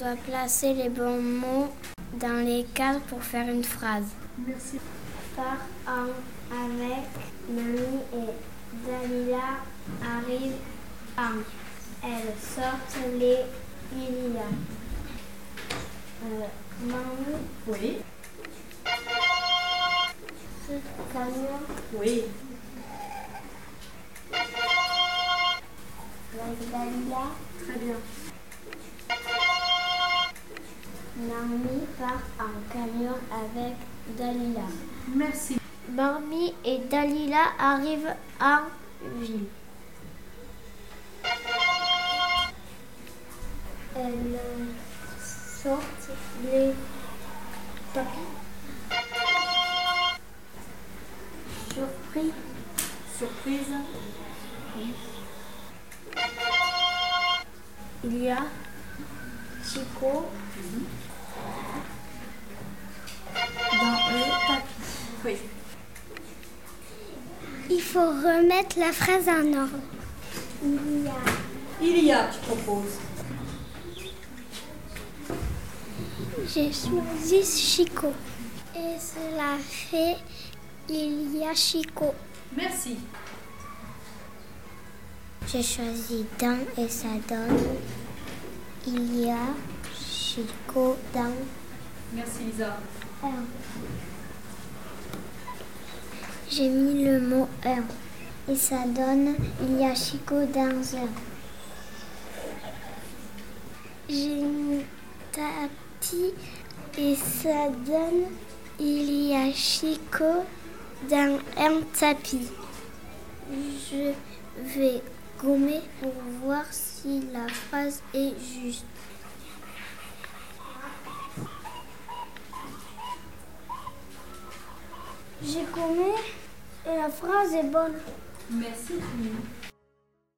doit placer les bons mots dans les cases pour faire une phrase. Merci. Par an avec Mamie et Dalila arrive en. Elles sortent les il y a. Euh, Mamie, Oui. ce camion, Oui. Mamie part en camion avec Dalila. Merci. Barbie et Dalila arrivent en ville. Elles sortent les tapis. Surpris, Surprise. il y a Chico dans le tapis. Oui. Il faut remettre la phrase en ordre. Il y a Il y a, tu proposes. J'ai choisi Chico. Et cela fait il y a Chico. Merci. J'ai choisi Dan et ça donne il y a Chico dans Merci Lisa. un. J'ai mis le mot un et ça donne il y a Chico dans un. J'ai mis tapis et ça donne il y a Chico dans un tapis. Je vais gommer pour voir si la phrase est juste. J'ai gommé et la phrase est bonne. Merci.